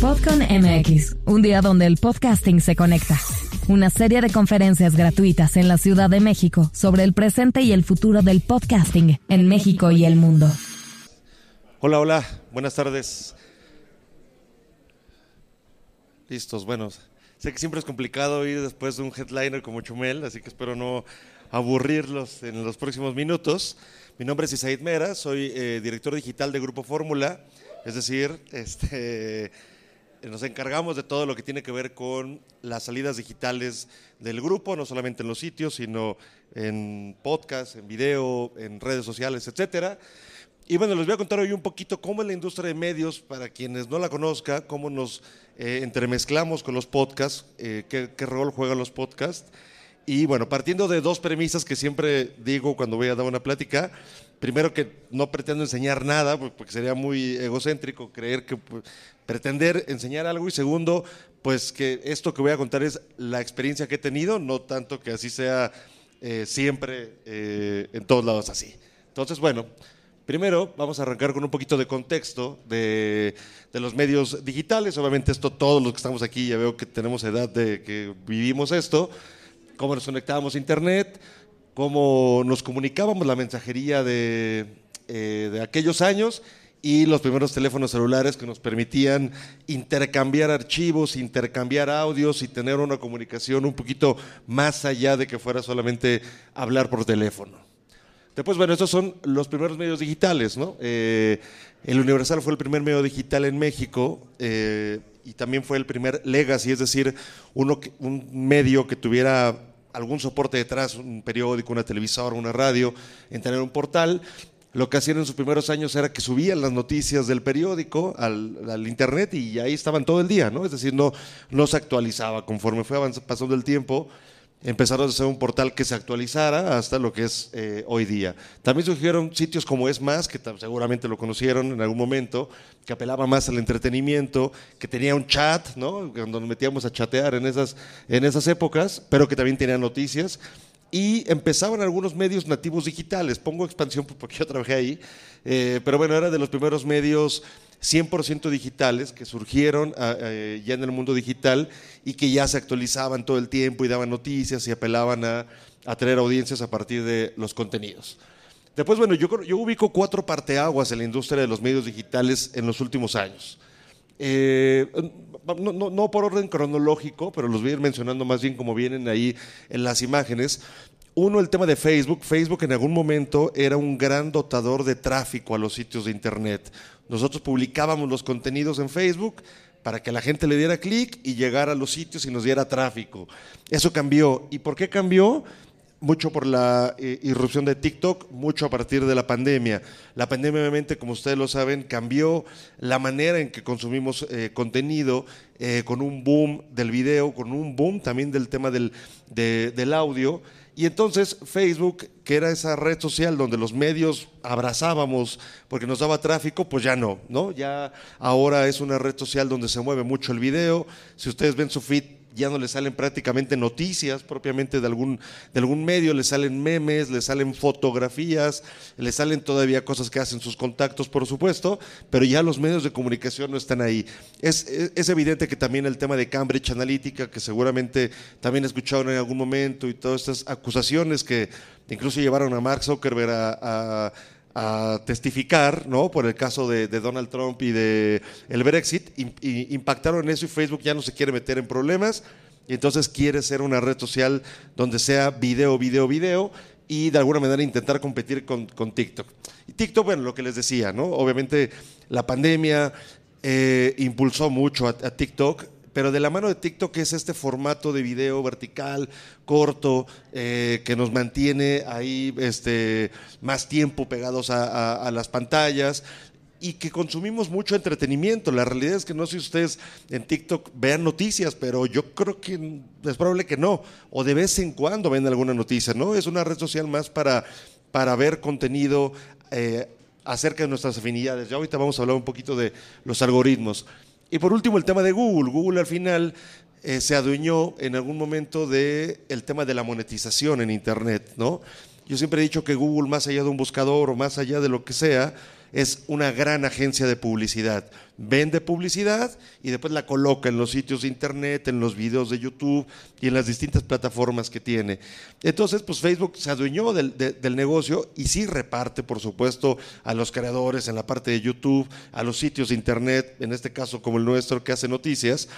Podcon MX, un día donde el podcasting se conecta. Una serie de conferencias gratuitas en la Ciudad de México sobre el presente y el futuro del podcasting en México y el mundo. Hola, hola, buenas tardes. Listos, bueno, sé que siempre es complicado ir después de un headliner como Chumel, así que espero no aburrirlos en los próximos minutos. Mi nombre es Isaid Mera, soy eh, director digital de Grupo Fórmula, es decir, este, nos encargamos de todo lo que tiene que ver con las salidas digitales del grupo, no solamente en los sitios, sino en podcast, en video, en redes sociales, etcétera. Y bueno, les voy a contar hoy un poquito cómo es la industria de medios, para quienes no la conozcan, cómo nos eh, entremezclamos con los podcasts, eh, qué, qué rol juegan los podcasts. Y bueno, partiendo de dos premisas que siempre digo cuando voy a dar una plática, primero que no pretendo enseñar nada, porque sería muy egocéntrico creer que pues, pretender enseñar algo, y segundo, pues que esto que voy a contar es la experiencia que he tenido, no tanto que así sea eh, siempre eh, en todos lados así. Entonces, bueno, primero vamos a arrancar con un poquito de contexto de, de los medios digitales, obviamente esto todos los que estamos aquí ya veo que tenemos edad de que vivimos esto, cómo nos conectábamos a Internet, cómo nos comunicábamos la mensajería de, eh, de aquellos años y los primeros teléfonos celulares que nos permitían intercambiar archivos, intercambiar audios y tener una comunicación un poquito más allá de que fuera solamente hablar por teléfono. Después, bueno, estos son los primeros medios digitales, ¿no? Eh, el Universal fue el primer medio digital en México eh, y también fue el primer legacy, es decir, uno un medio que tuviera algún soporte detrás, un periódico, una televisora, una radio, en tener un portal. Lo que hacían en sus primeros años era que subían las noticias del periódico al, internet y ahí estaban todo el día, ¿no? Es decir, no, no se actualizaba conforme fue pasando el tiempo empezaron a hacer un portal que se actualizara hasta lo que es eh, hoy día. También surgieron sitios como Es Más, que seguramente lo conocieron en algún momento, que apelaba más al entretenimiento, que tenía un chat, ¿no? Cuando nos metíamos a chatear en esas, en esas épocas, pero que también tenía noticias. Y empezaban algunos medios nativos digitales. Pongo expansión porque yo trabajé ahí, eh, pero bueno, era de los primeros medios 100% digitales que surgieron ah, eh, ya en el mundo digital y que ya se actualizaban todo el tiempo y daban noticias y apelaban a, a traer audiencias a partir de los contenidos. Después, bueno, yo, yo ubico cuatro parteaguas en la industria de los medios digitales en los últimos años. Eh, no, no, no, por orden cronológico, pero los voy a ir mencionando más bien como vienen ahí en las imágenes. Uno, el tema de Facebook. Facebook en algún momento era un gran dotador de tráfico a los sitios de Internet. Nosotros publicábamos los contenidos en Facebook para que la gente le diera clic y llegara a los sitios y nos diera tráfico. Eso cambió. ¿Y por qué cambió? Mucho por la eh, irrupción de TikTok, mucho a partir de la pandemia. La pandemia, obviamente, como ustedes lo saben, cambió la manera en que consumimos eh, contenido, eh, con un boom del video, con un boom también del tema del, de, del audio. Y entonces Facebook, que era esa red social donde los medios abrazábamos porque nos daba tráfico, pues ya no, ¿no? Ya ahora es una red social donde se mueve mucho el video. Si ustedes ven su feed, ya no le salen prácticamente noticias propiamente de algún, de algún medio, le salen memes, le salen fotografías, le salen todavía cosas que hacen sus contactos, por supuesto, pero ya los medios de comunicación no están ahí. Es, es, evidente que también el tema de Cambridge Analytica, que seguramente también escucharon en algún momento, y todas estas acusaciones que incluso llevaron a Mark Zuckerberg a, a a testificar, ¿no? Por el caso de, Donald Trump y de el Brexit, impactaron en eso y Facebook ya no se quiere meter en problemas y entonces quiere ser una red social donde sea video, video, video y de alguna manera intentar competir con, con TikTok. Y TikTok, bueno, lo que les decía, ¿no? Obviamente la pandemia eh, impulsó mucho a TikTok, pero de la mano de TikTok es este formato de video vertical, corto, eh, que nos mantiene ahí este, más tiempo pegados a, las pantallas y que consumimos mucho entretenimiento. La realidad es que no sé si ustedes en TikTok vean noticias, pero yo creo que es probable que no, o de vez en cuando ven alguna noticia, ¿no? Es una red social más para, para ver contenido. Eh, acerca de nuestras afinidades. Ya ahorita vamos a hablar un poquito de los algoritmos. Y por último, el tema de Google. Google al final eh, se adueñó en algún momento del el tema de la monetización en Internet, ¿no? Yo siempre he dicho que Google, más allá de un buscador o más allá de lo que sea, es una gran agencia de publicidad. Vende publicidad y después la coloca en los sitios de internet, en los videos de YouTube y en las distintas plataformas que tiene. Entonces, pues Facebook se adueñó del, del negocio y sí reparte, por supuesto, a los creadores en la parte de YouTube, a los sitios de internet, en este caso como el nuestro que hace noticias,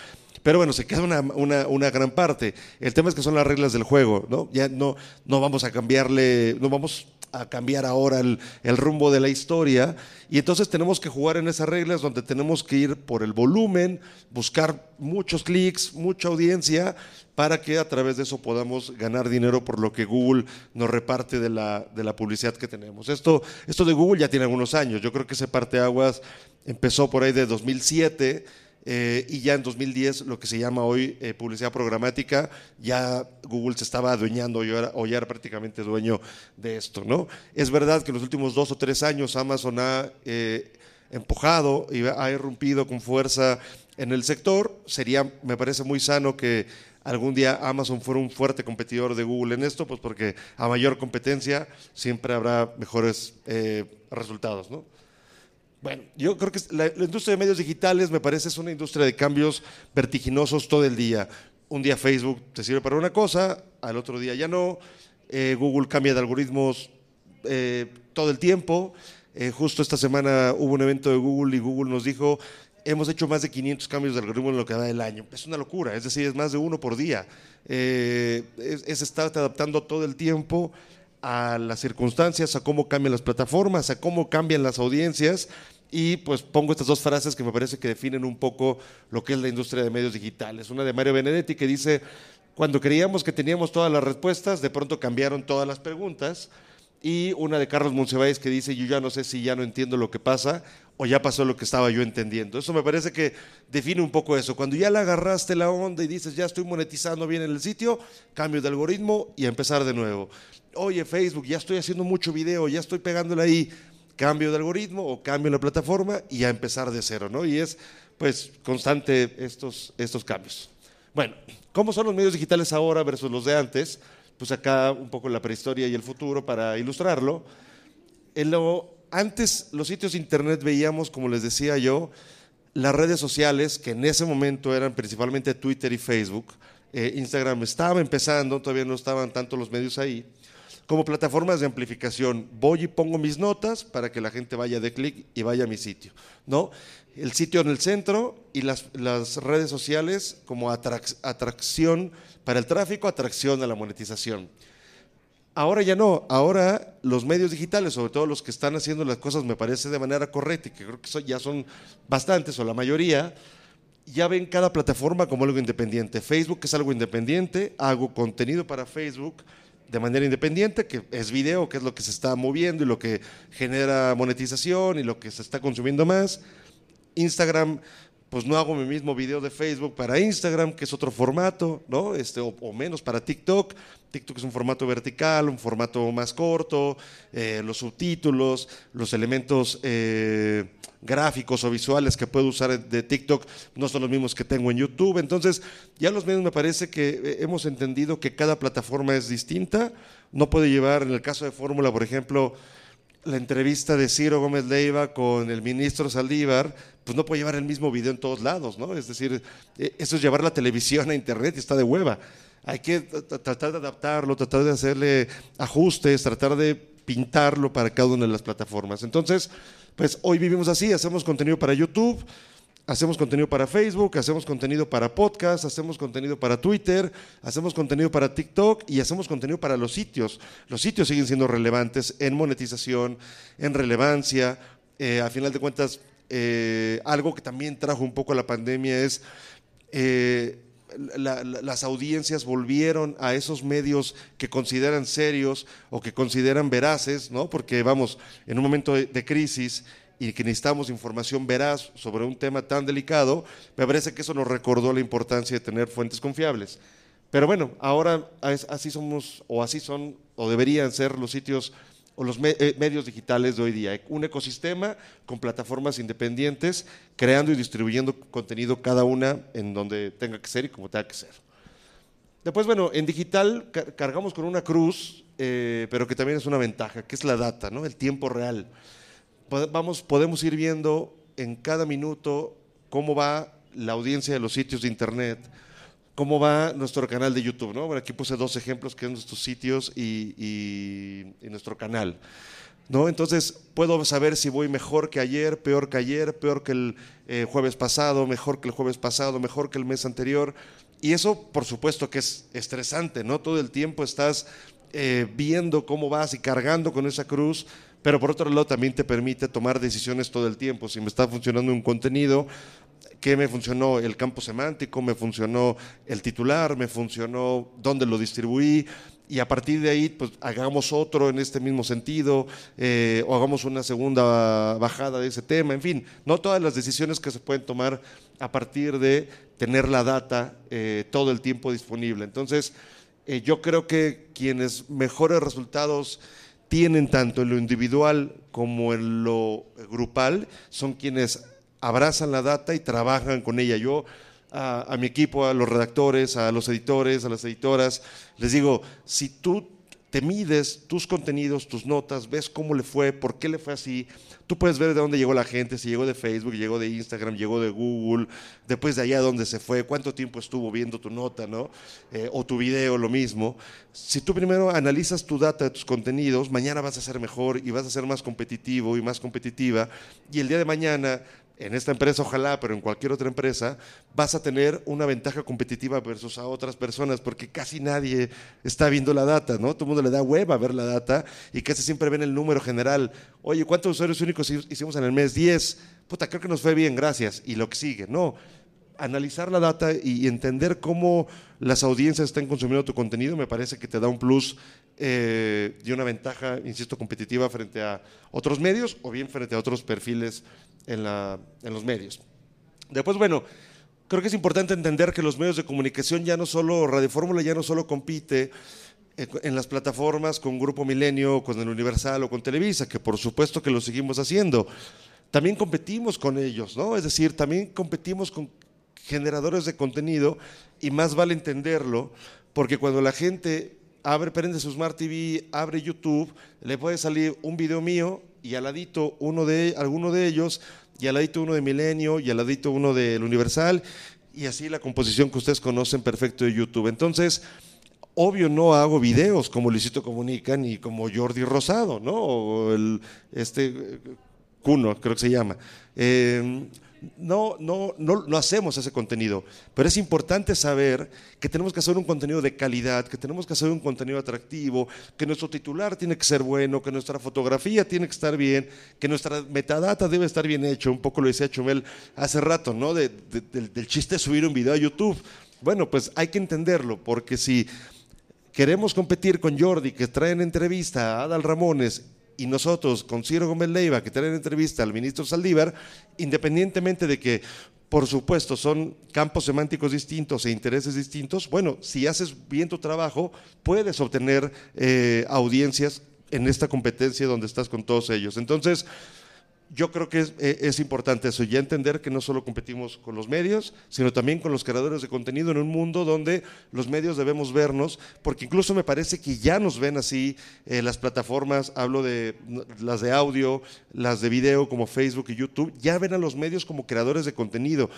pero bueno, se queda una, una, una, gran parte. El tema es que son las reglas del juego, ¿no? Ya no, no vamos a cambiarle, no vamos a cambiar ahora el, el, rumbo de la historia. Y entonces tenemos que jugar en esas reglas donde tenemos que ir por el volumen, buscar muchos clics, mucha audiencia, para que a través de eso podamos ganar dinero por lo que Google nos reparte de la, de la publicidad que tenemos. Esto, esto de Google ya tiene algunos años. Yo creo que ese parteaguas empezó por ahí de 2007 eh, y ya en 2010 lo que se llama hoy eh, publicidad programática, ya Google se estaba adueñando o ya era prácticamente dueño de esto. ¿no? Es verdad que en los últimos dos o tres años Amazon ha eh, empujado y ha irrumpido con fuerza en el sector. Sería, me parece muy sano que algún día Amazon fuera un fuerte competidor de Google en esto, pues porque a mayor competencia siempre habrá mejores resultados. ¿no? Bueno, yo creo que la, industria de medios digitales me parece es una industria de cambios vertiginosos todo el día. Un día Facebook te sirve para una cosa, al otro día ya no. Eh, Google cambia de algoritmos eh, todo el tiempo. Eh, justo esta semana hubo un evento de Google y Google nos dijo, hemos hecho más de 500 cambios de algoritmo en lo que va del año. Es una locura, es decir, es más de uno por día. es, es estar adaptando todo el tiempo a las circunstancias, a cómo cambian las plataformas, a cómo cambian las audiencias. Y pues pongo estas dos frases que me parece que definen un poco lo que es la industria de medios digitales. Una de Mario Benedetti que dice, cuando creíamos que teníamos todas las respuestas, de pronto cambiaron todas las preguntas. Y una de Carlos Monsiváis que dice, yo ya no sé si ya no entiendo lo que pasa o ya pasó lo que estaba yo entendiendo. Eso me parece que define un poco eso. Cuando ya le agarraste la onda y dices, ya estoy monetizando bien en el sitio, cambio de algoritmo y a empezar de nuevo oye Facebook, ya estoy haciendo mucho video, ya estoy pegándole ahí, cambio de algoritmo o cambio la plataforma y a empezar de cero, ¿no? Y es pues constante estos, estos cambios. Bueno, ¿cómo son los medios digitales ahora versus los de antes? Pues acá un poco la prehistoria y el futuro para ilustrarlo. En lo, antes los sitios de internet veíamos, como les decía yo, las redes sociales, que en ese momento eran principalmente Twitter y Facebook. Eh, Instagram estaba empezando, todavía no estaban tanto los medios ahí como plataformas de amplificación. Voy y pongo mis notas para que la gente vaya de clic y vaya a mi sitio. ¿no? El sitio en el centro y las, redes sociales como atracción para el tráfico, atracción a la monetización. Ahora ya no, ahora los medios digitales, sobre todo los que están haciendo las cosas, me parece de manera correcta y que creo que ya son bastantes o la mayoría, ya ven cada plataforma como algo independiente. Facebook es algo independiente, hago contenido para Facebook, de manera independiente, que es video, que es lo que se está moviendo y lo que genera monetización y lo que se está consumiendo más. Instagram, pues no hago mi mismo video de Facebook para Instagram, que es otro formato, ¿no? Este, o, menos para TikTok. TikTok es un formato vertical, un formato más corto, eh, los subtítulos, los elementos eh, gráficos o visuales que puedo usar de TikTok no son los mismos que tengo en YouTube. Entonces, ya los medios me parece que eh, hemos entendido que cada plataforma es distinta. No puede llevar, en el caso de Fórmula, por ejemplo, la entrevista de Ciro Gómez Leiva con el ministro Saldívar, pues no puede llevar el mismo video en todos lados, ¿no? Es decir, eh, eso es llevar la televisión a internet y está de hueva. Hay que tratar de adaptarlo, tratar de hacerle ajustes, tratar de pintarlo para cada una de las plataformas. Entonces, pues hoy vivimos así, hacemos contenido para YouTube, hacemos contenido para Facebook, hacemos contenido para podcast, hacemos contenido para Twitter, hacemos contenido para TikTok y hacemos contenido para los sitios. Los sitios siguen siendo relevantes en monetización, en relevancia. Eh, a final de cuentas, eh, algo que también trajo un poco la pandemia es... Eh, las audiencias volvieron a esos medios que consideran serios o que consideran veraces, ¿no? Porque vamos, en un momento de, crisis y que necesitamos información veraz sobre un tema tan delicado, me parece que eso nos recordó la importancia de tener fuentes confiables. Pero bueno, ahora así somos, o así son, o deberían ser los sitios o los eh, medios digitales de hoy día. Un ecosistema con plataformas independientes, creando y distribuyendo contenido cada una en donde tenga que ser y como tenga que ser. Después, bueno, en digital cargamos con una cruz, eh, pero que también es una ventaja, que es la data, ¿no? el tiempo real. Vamos, podemos ir viendo en cada minuto cómo va la audiencia de los sitios de internet, cómo va nuestro canal de YouTube. ¿no? Bueno, aquí puse dos ejemplos que son nuestros sitios y, nuestro canal. ¿No? Entonces puedo saber si voy mejor que ayer, peor que ayer, peor que el eh, jueves pasado, mejor que el jueves pasado, mejor que el mes anterior. Y eso, por supuesto, que es estresante, ¿no? Todo el tiempo estás eh, viendo cómo vas y cargando con esa cruz, pero por otro lado también te permite tomar decisiones todo el tiempo. Si me está funcionando un contenido, qué me funcionó el campo semántico, me funcionó el titular, me funcionó dónde lo distribuí, y a partir de ahí, pues hagamos otro en este mismo sentido, eh, o hagamos una segunda bajada de ese tema, en fin, no todas las decisiones que se pueden tomar a partir de tener la data eh, todo el tiempo disponible. Entonces, eh, yo creo que quienes mejores resultados tienen tanto en lo individual como en lo grupal son quienes abrazan la data y trabajan con ella. Yo a, mi equipo, a los redactores, a los editores, a las editoras, les digo, si tú te mides tus contenidos, tus notas, ves cómo le fue, por qué le fue así, tú puedes ver de dónde llegó la gente, si llegó de Facebook, llegó de Instagram, llegó de Google, después de allá dónde se fue, cuánto tiempo estuvo viendo tu nota, ¿no? Eh, o tu video, lo mismo. Si tú primero analizas tu data de tus contenidos, mañana vas a ser mejor y vas a ser más competitivo y más competitiva, y el día de mañana en esta empresa ojalá, pero en cualquier otra empresa, vas a tener una ventaja competitiva versus a otras personas, porque casi nadie está viendo la data, ¿no? Todo el mundo le da web a ver la data y casi siempre ven el número general. Oye, ¿cuántos usuarios únicos hicimos en el mes? 10. Puta, creo que nos fue bien, gracias. Y lo que sigue, no analizar la data y entender cómo las audiencias están consumiendo tu contenido me parece que te da un plus eh, y una ventaja, insisto, competitiva frente a otros medios o bien frente a otros perfiles en, en los medios. Después, bueno, creo que es importante entender que los medios de comunicación ya no solo, Radio Fórmula ya no solo compite eh, en las plataformas con Grupo Milenio, con el Universal o con Televisa, que por supuesto que lo seguimos haciendo. También competimos con ellos, ¿no? Es decir, también competimos con generadores de contenido y más vale entenderlo, porque cuando la gente abre, prende su Smart TV, abre YouTube, le puede salir un video mío y al ladito uno de, alguno de ellos, y al ladito uno de Milenio, y al ladito uno del Universal, y así la composición que ustedes conocen perfecto de YouTube. Entonces, obvio no hago videos como Luisito Comunica ni como Jordi Rosado, ¿no? O el, este, Cuno, creo que se llama. Eh, no, no, no, no hacemos ese contenido, pero es importante saber que tenemos que hacer un contenido de calidad, que tenemos que hacer un contenido atractivo, que nuestro titular tiene que ser bueno, que nuestra fotografía tiene que estar bien, que nuestra metadata debe estar bien hecho. Un poco lo decía Chumel hace rato, ¿no? del, del chiste de subir un video a YouTube. Bueno, pues hay que entenderlo, porque si queremos competir con Jordi, que trae en entrevista a Adal Ramones y nosotros con Ciro Gómez Leiva, que tienen entrevista al ministro Saldívar, independientemente de que, por supuesto, son campos semánticos distintos e intereses distintos, bueno, si haces bien tu trabajo, puedes obtener eh, audiencias en esta competencia donde estás con todos ellos. Entonces, yo creo que eh, es, importante eso, ya entender que no solo competimos con los medios, sino también con los creadores de contenido en un mundo donde los medios debemos vernos, porque incluso me parece que ya nos ven así eh, las plataformas, hablo de las de audio, las de video como Facebook y YouTube, ya ven a los medios como creadores de contenido.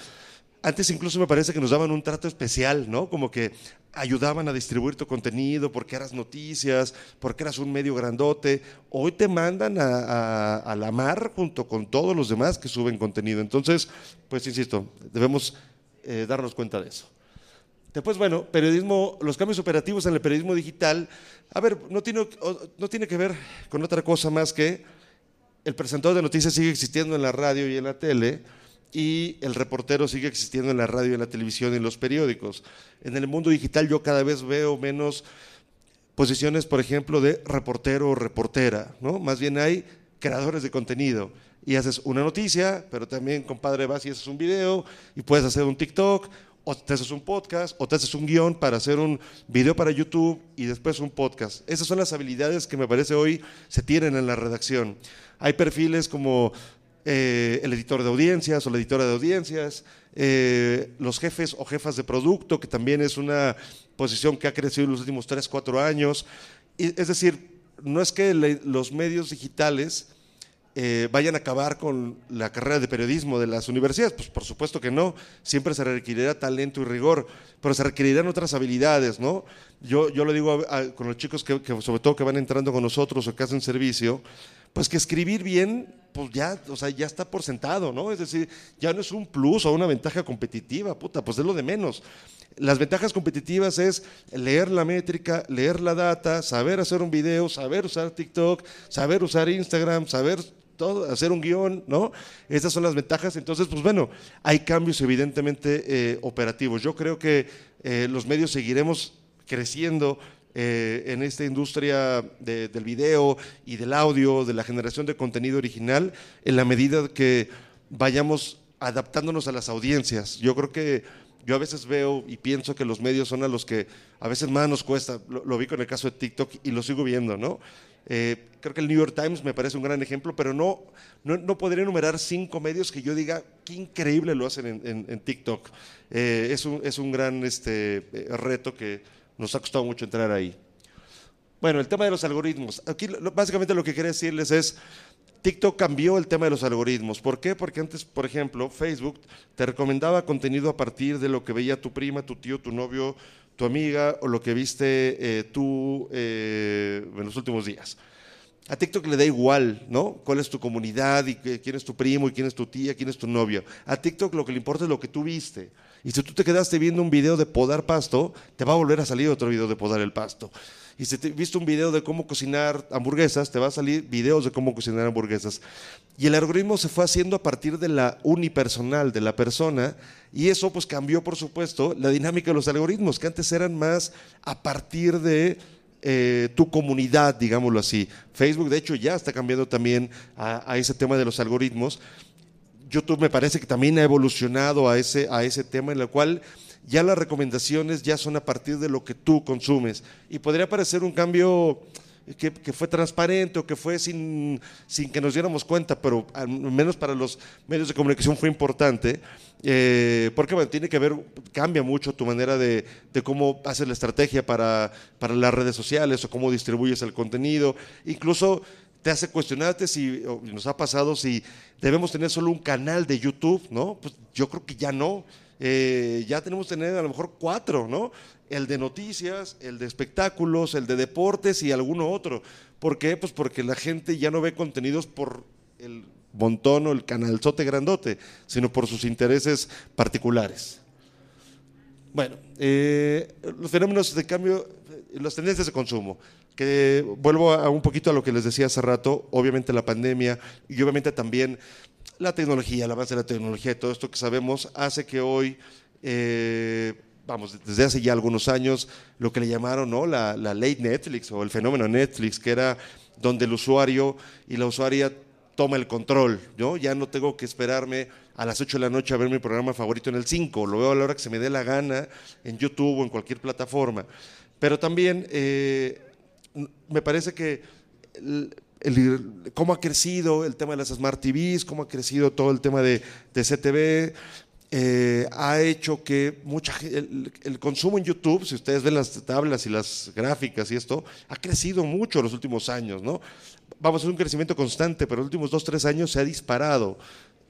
Antes incluso me parece que nos daban un trato especial, ¿no? Como que ayudaban a distribuir tu contenido porque eras noticias, porque eras un medio grandote. Hoy te mandan a, la mar junto con todos los demás que suben contenido. Entonces, pues insisto, debemos eh, darnos cuenta de eso. Después, bueno, periodismo, los cambios operativos en el periodismo digital, a ver, no tiene, no tiene que ver con otra cosa más que el presentador de noticias sigue existiendo en la radio y en la tele, y el reportero sigue existiendo en la radio, en la televisión en los periódicos. En el mundo digital yo cada vez veo menos posiciones, por ejemplo, de reportero o reportera, ¿no? Más bien hay creadores de contenido y haces una noticia, pero también, compadre, vas y haces un video y puedes hacer un TikTok o te haces un podcast o te haces un guion para hacer un video para YouTube y después un podcast. Esas son las habilidades que me parece hoy se tienen en la redacción. Hay perfiles como eh, el editor de audiencias o la editora de audiencias, eh, los jefes o jefas de producto, que también es una posición que ha crecido en los últimos 3, 4 años. es decir, no es que los medios digitales eh, vayan a acabar con la carrera de periodismo de las universidades. Pues por supuesto que no, siempre se requerirá talento y rigor, pero se requerirán otras habilidades, ¿no? Yo, yo lo digo con los chicos que, sobre todo que van entrando con nosotros o que hacen servicio, pues que escribir bien, pues ya, o sea, ya está por sentado, ¿no? Es decir, ya no es un plus o una ventaja competitiva, puta, pues es lo de menos. Las ventajas competitivas es leer la métrica, leer la data, saber hacer un video, saber usar TikTok, saber usar Instagram, saber hacer un guion, ¿no? Estas son las ventajas. Entonces, pues bueno, hay cambios evidentemente eh, operativos. Yo creo que eh, los medios seguiremos creciendo eh, en esta industria del video y del audio, de la generación de contenido original, en la medida que vayamos adaptándonos a las audiencias. Yo creo que yo a veces veo y pienso que los medios son a los que a veces más nos cuesta. Lo, vi con el caso de TikTok y lo sigo viendo, ¿no? Eh, creo que el New York Times me parece un gran ejemplo, pero no, no, podría enumerar cinco medios que yo diga qué increíble lo hacen en, TikTok. Eh, es, un, es, un, gran este, reto que nos ha costado mucho entrar ahí. Bueno, el tema de los algoritmos. Aquí básicamente lo que quería decirles es, TikTok cambió el tema de los algoritmos. ¿Por qué? Porque antes, por ejemplo, Facebook te recomendaba contenido a partir de lo que veía tu prima, tu tío, tu novio, tu amiga o lo que viste eh, tú eh, en los últimos días. A TikTok le da igual, ¿no? ¿Cuál es tu comunidad y quién es tu primo y quién es tu tía, quién es tu novio? A TikTok lo que le importa es lo que tú viste. Y si tú te quedaste viendo un video de podar pasto, te va a volver a salir otro video de podar el pasto. Y si te viste un video de cómo cocinar hamburguesas, te va a salir videos de cómo cocinar hamburguesas. Y el algoritmo se fue haciendo a partir de la unipersonal, de la persona, y eso pues cambió, por supuesto, la dinámica de los algoritmos, que antes eran más a partir de eh, tu comunidad, digámoslo así. Facebook, de hecho, ya está cambiando también a, ese tema de los algoritmos. YouTube me parece que también ha evolucionado a ese, a ese tema en el cual ya las recomendaciones ya son a partir de lo que tú consumes. Y podría parecer un cambio que, fue transparente o que fue sin, sin, que nos diéramos cuenta, pero al menos para los medios de comunicación fue importante, eh, porque bueno, tiene que ver, cambia mucho tu manera de, de, cómo haces la estrategia para, para las redes sociales o cómo distribuyes el contenido, incluso te hace cuestionarte si, nos ha pasado si debemos tener solo un canal de YouTube, ¿no? Pues yo creo que ya no. Eh, ya tenemos que tener a lo mejor cuatro, ¿no? el de noticias, el de espectáculos, el de deportes y alguno otro. ¿Por qué? Pues porque la gente ya no ve contenidos por el montón o el canalzote grandote, sino por sus intereses particulares. Bueno, eh, los fenómenos de cambio, las tendencias de consumo, que vuelvo a un poquito a lo que les decía hace rato, obviamente la pandemia y obviamente también la tecnología, la base de la tecnología y todo esto que sabemos hace que hoy eh, vamos, desde hace ya algunos años, lo que le llamaron ¿no? la, la ley Netflix o el fenómeno Netflix, que era donde el usuario y la usuaria toma el control, ¿no? Ya no tengo que esperarme a las 8 de la noche a ver mi programa favorito en el 5, lo veo a la hora que se me dé la gana en YouTube o en cualquier plataforma. Pero también eh, me parece que cómo ha crecido el tema de las Smart TVs, cómo ha crecido todo el tema de, de CTV, eh, ha hecho que mucha, el, el, consumo en YouTube, si ustedes ven las tablas y las gráficas y esto, ha crecido mucho en los últimos años, ¿no? Vamos, es un crecimiento constante, pero en los últimos dos, tres años se ha disparado.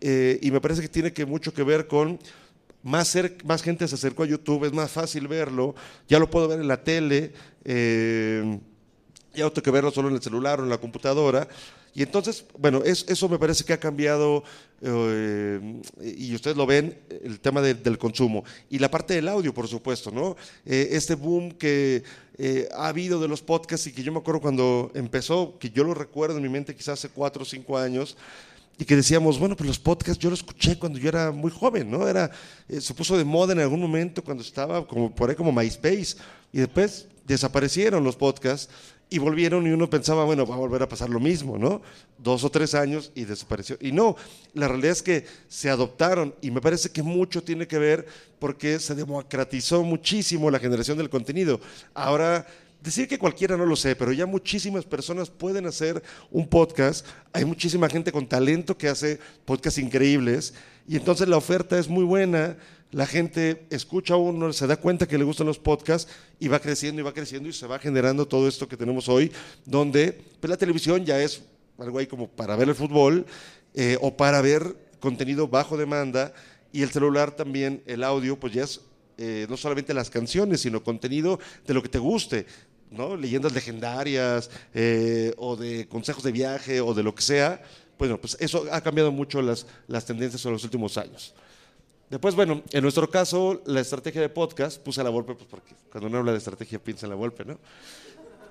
Eh, y me parece que tiene que mucho que ver con más, más gente se acercó a YouTube, es más fácil verlo, ya lo puedo ver en la tele, eh, ya no tengo que verlo solo en el celular o en la computadora. Y entonces, bueno, eso me parece que ha cambiado, eh, y ustedes lo ven, el tema del consumo. Y la parte del audio, por supuesto, ¿no? Eh, este boom que eh, ha habido de los podcasts y que yo me acuerdo cuando empezó, que yo lo recuerdo en mi mente quizás hace cuatro o cinco años, y que decíamos, bueno, pues los podcasts yo los escuché cuando yo era muy joven, ¿no? Era, se puso de moda en algún momento cuando estaba como por ahí como MySpace, y después desaparecieron los podcasts y volvieron y uno pensaba, bueno, va a volver a pasar lo mismo, ¿no? Dos o tres años y desapareció. Y no, la realidad es que se adoptaron y me parece que mucho tiene que ver porque se democratizó muchísimo la generación del contenido. Ahora, decir que cualquiera no lo sé, pero ya muchísimas personas pueden hacer un podcast. Hay muchísima gente con talento que hace podcasts increíbles y entonces la oferta es muy buena la gente escucha a uno, se da cuenta que le gustan los podcasts y va creciendo y va creciendo y se va generando todo esto que tenemos hoy, donde pues, la televisión ya es algo ahí como para ver el fútbol eh, o para ver contenido bajo demanda y el celular también, el audio, pues ya es eh, no solamente las canciones, sino contenido de lo que te guste. ¿no? leyendas legendarias eh, o de consejos de viaje o de lo que sea, bueno, pues eso ha cambiado mucho las, las tendencias en los últimos años. Después, bueno, en nuestro caso, la estrategia de podcast, puse la golpe, pues porque cuando uno habla de estrategia piensa en la golpe, ¿no?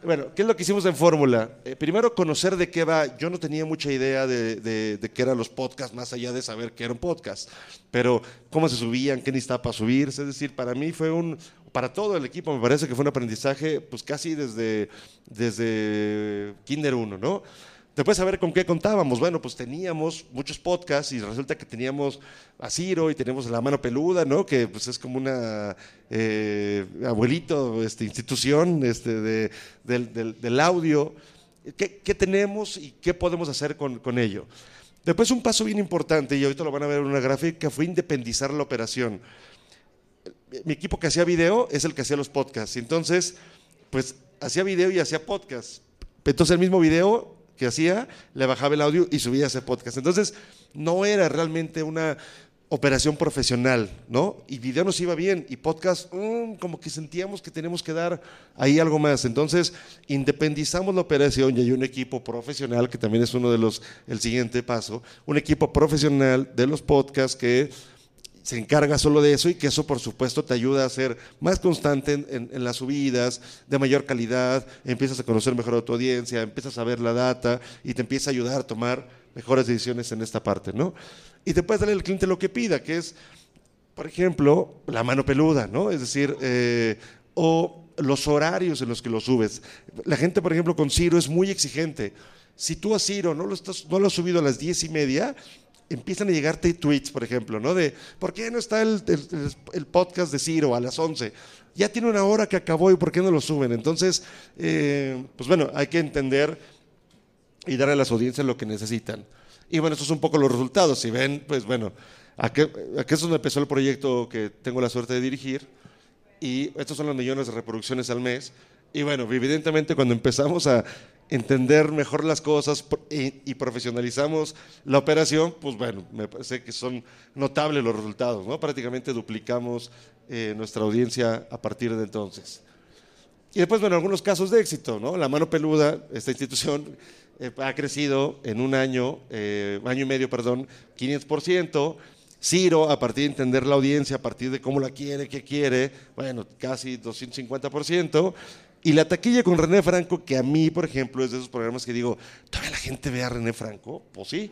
Bueno, ¿qué es lo que hicimos en Fórmula? Eh, primero, conocer de qué va. Yo no tenía mucha idea de, de, qué eran los podcasts, más allá de saber qué era un. Pero cómo se subían, qué necesitaba para subirse. Es decir, para mí fue un, para todo el equipo me parece que fue un aprendizaje, pues casi desde, desde Kinder 1, ¿no? Después saber con qué contábamos. Bueno, pues teníamos muchos podcasts y resulta que teníamos a Ciro y tenemos La Mano Peluda, ¿no? Que pues es como una eh, abuelito, este, institución este, de, del, audio. ¿Qué, ¿Qué, tenemos y qué podemos hacer con, con ello? Después un paso bien importante, y ahorita lo van a ver en una gráfica, fue independizar la operación. Mi equipo que hacía video es el que hacía los podcasts. Entonces, pues hacía video y hacía podcast. Entonces el mismo video que hacía, le bajaba el audio y subía ese podcast. Entonces, no era realmente una operación profesional, ¿no? Y video nos iba bien y podcast, mm, como que sentíamos que tenemos que dar ahí algo más. Entonces, independizamos la operación y hay un equipo profesional, que también es uno de los, el siguiente paso, un equipo profesional de los podcasts que se encarga solo de eso y que eso por supuesto te ayuda a ser más constante en, las subidas, de mayor calidad, empiezas a conocer mejor a tu audiencia, empiezas a ver la data y te empieza a ayudar a tomar mejores decisiones en esta parte, ¿no? Y te puedes darle al cliente lo que pida, que es, por ejemplo, la mano peluda, ¿no? Es decir, eh, o los horarios en los que lo subes. La gente, por ejemplo, con Ciro es muy exigente. Si tú a Ciro no lo, estás, no lo has subido a las diez y media, empiezan a llegarte tweets, por ejemplo, ¿no? De, ¿por qué no está el, podcast de Ciro a las 11? Ya tiene una hora que acabó y ¿por qué no lo suben? Entonces, eh, pues bueno, hay que entender y darle a las audiencias lo que necesitan. Y bueno, estos son un poco los resultados. Si ven, pues bueno, aquí, aquí es donde empezó el proyecto que tengo la suerte de dirigir. Y estos son los millones de reproducciones al mes. Y bueno, evidentemente cuando empezamos a entender mejor las cosas y, profesionalizamos la operación, pues bueno, me parece que son notables los resultados, ¿no? Prácticamente duplicamos eh, nuestra audiencia a partir de entonces. Y después, bueno, algunos casos de éxito, ¿no? La mano peluda, esta institución eh, ha crecido en un año, eh, año y medio, perdón, 500%. Ciro, a partir de entender la audiencia, a partir de cómo la quiere, qué quiere, bueno, casi 250%. Y la taquilla con René Franco, que a mí, por ejemplo, es de esos programas que digo, ¿todavía la gente ve a René Franco? Pues sí.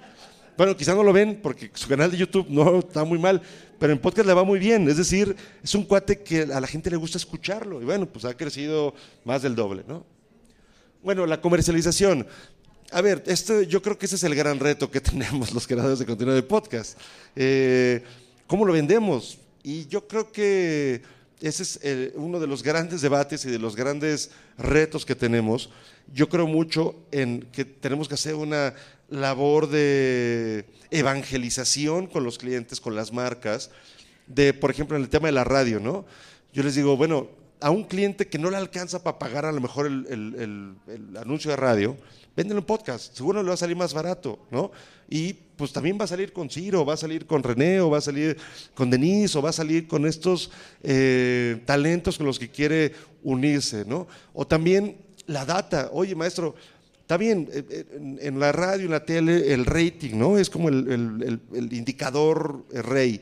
Bueno, quizá no lo ven porque su canal de YouTube no está muy mal, pero en podcast le va muy bien. Es decir, es un cuate que a la gente le gusta escucharlo. Y bueno, pues ha crecido más del doble, ¿no? Bueno, la comercialización. A ver, esto, yo creo que ese es el gran reto que tenemos los creadores de contenido de podcast. Eh, ¿Cómo lo vendemos? Y yo creo que ese es uno de los grandes debates y de los grandes retos que tenemos. Yo creo mucho en que tenemos que hacer una labor de evangelización con los clientes, con las marcas, de, por ejemplo, en el tema de la radio, ¿no? Yo les digo, bueno, a un cliente que no le alcanza para pagar a lo mejor el, el anuncio de radio, véndelo un podcast, seguro le va a salir más barato, ¿no? Y pues también va a salir con Ciro, va a salir con René, o va a salir con Denise, o va a salir con estos eh, talentos con los que quiere unirse, ¿no? O también la data, oye maestro, está bien, eh, eh, en, la radio, en la tele, el rating, ¿no? Es como el, el indicador rey.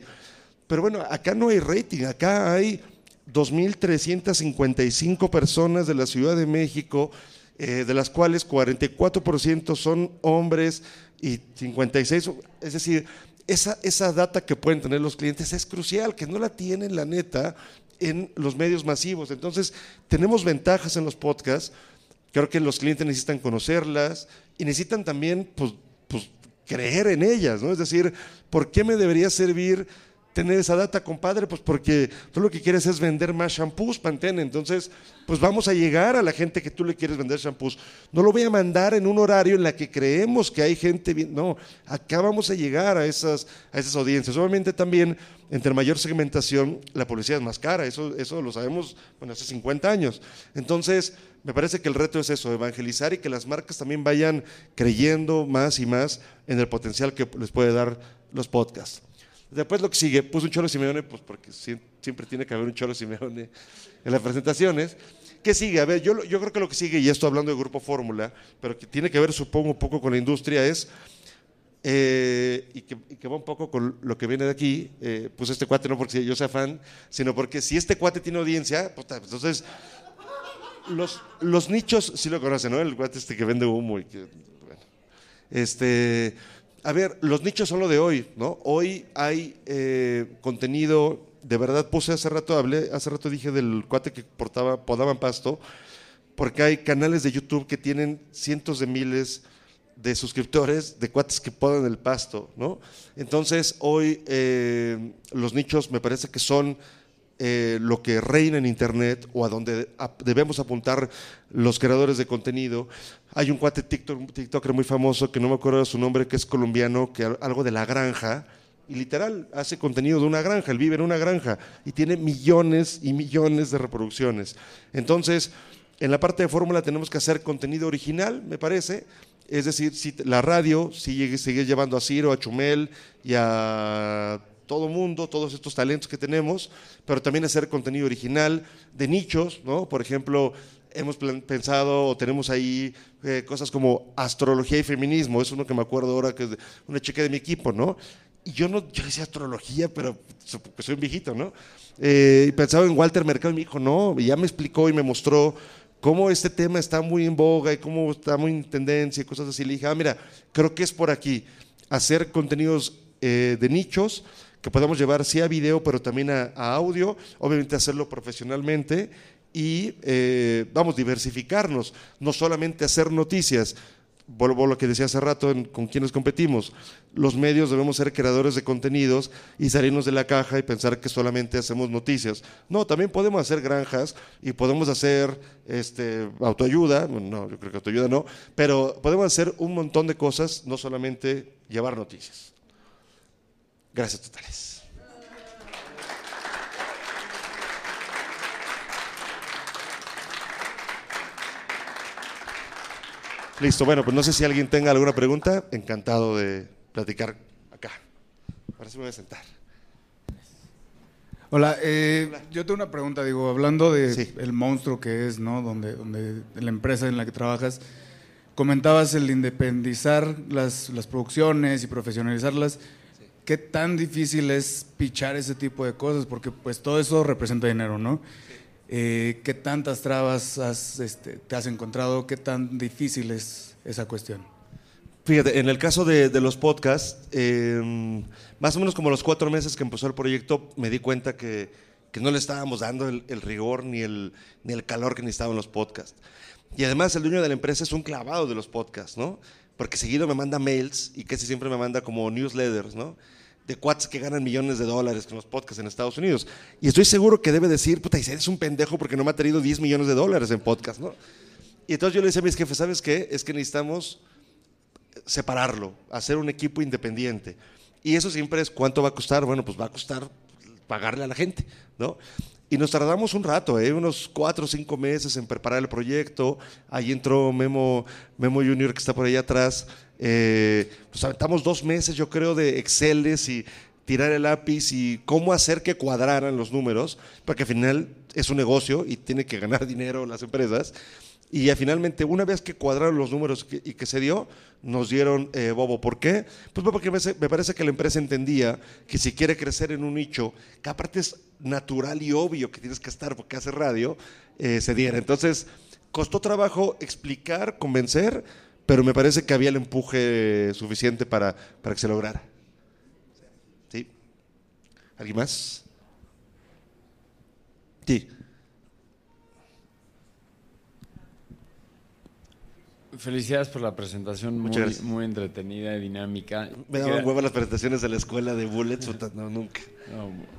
Pero bueno, acá no hay rating, acá hay 2.355 personas de la Ciudad de México eh, de las cuales 44% son hombres y 56, es decir, esa, esa data que pueden tener los clientes es crucial, que no la tienen la neta en los medios masivos. Entonces, tenemos ventajas en los podcasts, creo que los clientes necesitan conocerlas y necesitan también pues, pues, creer en ellas, ¿no? Es decir, ¿por qué me debería servir tener esa data, compadre? Pues porque tú lo que quieres es vender más shampoos, Pantene. Entonces, pues vamos a llegar a la gente que tú le quieres vender shampoos. No lo voy a mandar en un horario en la que creemos que hay gente. No, acá vamos a llegar a esas, a esas audiencias. Obviamente también, entre mayor segmentación, la publicidad es más cara. Eso, eso lo sabemos, bueno, hace 50 años. Entonces, me parece que el reto es eso, evangelizar y que las marcas también vayan creyendo más y más en el potencial que les puede dar los podcasts. Después lo que sigue, puse un Cholo Simeone, pues porque siempre tiene que haber un Cholo Simeone en las presentaciones. ¿Qué sigue? A ver, yo, yo creo que lo que sigue, y esto hablando de Grupo Fórmula, pero que tiene que ver, supongo, un poco con la industria, es, eh, y, que, va un poco con lo que viene de aquí, eh, pues este cuate no porque yo sea fan, sino porque si este cuate tiene audiencia, pues, entonces los, los nichos, sí lo conocen, ¿no? El cuate este que vende humo y que, bueno, este a ver, los nichos son lo de hoy, ¿no? Hoy hay eh, contenido, de verdad puse hace rato, hablé, hace rato dije del cuate que podaban pasto, porque hay canales de YouTube que tienen cientos de miles de suscriptores de cuates que podan el pasto, ¿no? Entonces, hoy eh, los nichos me parece que son eh, lo que reina en Internet o a donde debemos apuntar los creadores de contenido. Hay un cuate TikTok, TikToker muy famoso, que no me acuerdo de su nombre, que es colombiano, que algo de la granja, y literal hace contenido de una granja, él vive en una granja y tiene millones y millones de reproducciones. Entonces, en la parte de fórmula tenemos que hacer contenido original, me parece. Es decir, si la radio sigue, sigue llevando a Ciro, a Chumel y a todo mundo, todos estos talentos que tenemos, pero también hacer contenido original de nichos, ¿no? Por ejemplo, hemos pensado o tenemos ahí eh, cosas como astrología y feminismo, es uno que me acuerdo ahora que es una chica de mi equipo, ¿no? Y yo no, yo decía astrología, pero soy un viejito, ¿no? Eh, pensaba en Walter Mercado y me dijo, no, y ya me explicó y me mostró cómo este tema está muy en boga y cómo está muy en tendencia y cosas así. Le dije, ah, mira, creo que es por aquí, hacer contenidos eh, de nichos, que podamos llevar sí a video, pero también a, audio, obviamente hacerlo profesionalmente y eh, vamos, diversificarnos, no solamente hacer noticias. Vuelvo a lo que decía hace rato con quienes competimos. Los medios debemos ser creadores de contenidos y salirnos de la caja y pensar que solamente hacemos noticias. No, también podemos hacer granjas y podemos hacer este, autoayuda, no, yo creo que autoayuda no, pero podemos hacer un montón de cosas, no solamente llevar noticias. Gracias totales. Listo, bueno, pues no sé si alguien tenga alguna pregunta. Encantado de platicar acá. Ahora sí me voy a sentar. Hola, eh, yo tengo una pregunta, digo, hablando de el monstruo que es, ¿no? Donde, donde la empresa en la que trabajas, comentabas el independizar las, las producciones y profesionalizarlas. ¿Qué tan difícil es pichar ese tipo de cosas? Porque pues todo eso representa dinero, ¿no? Eh, ¿Qué tantas trabas este, te has encontrado? ¿Qué tan difícil es esa cuestión? Fíjate, en el caso de, los podcasts, em, más o menos como los cuatro meses que empezó el proyecto, me di cuenta que, que no le estábamos dando el, el, rigor ni el, ni el calor que necesitaban los podcasts. Y además el dueño de la empresa es un clavado de los podcasts, ¿no? Porque seguido me manda mails y casi siempre me manda como newsletters, ¿no? de cuates que ganan millones de dólares con los podcasts en Estados Unidos. Y estoy seguro que debe decir, puta, eres un pendejo porque no me ha traído 10 millones de dólares en podcast, ¿no? Y entonces yo le decía a mis jefes, ¿sabes qué? Es que necesitamos separarlo, hacer un equipo independiente. Y eso siempre es, ¿cuánto va a costar? Bueno, pues va a costar pagarle a la gente, ¿no? Y nos tardamos un rato, ¿eh? unos cuatro o cinco meses en preparar el proyecto. Ahí entró Memo, Memo Junior, que está por ahí atrás, eh, pues aventamos dos meses, yo creo, de Exceles y tirar el lápiz y cómo hacer que cuadraran los números, porque al final es un negocio y tiene que ganar dinero las empresas. Y ya finalmente, una vez que cuadraron los números y que se dio, nos dieron eh, bobo. ¿Por qué? Pues porque me parece que la empresa entendía que si quiere crecer en un nicho, que aparte es natural y obvio que tienes que estar porque hace radio, eh, se diera. Entonces, costó trabajo explicar, convencer, pero me parece que había el empuje suficiente para, para que se lograra. ¿Sí? ¿Alguien más? Sí. Felicidades por la presentación, muy, muy, entretenida y dinámica. Me daban huevo las presentaciones de la escuela de Bullets, no, nunca.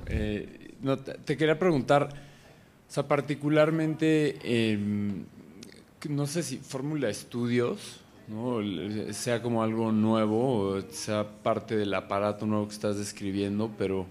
Eh, no, te, quería preguntar, o sea, particularmente, em, no sé si Fórmula Estudios, ¿no? sea como algo nuevo, o sea parte del aparato nuevo que estás describiendo, pero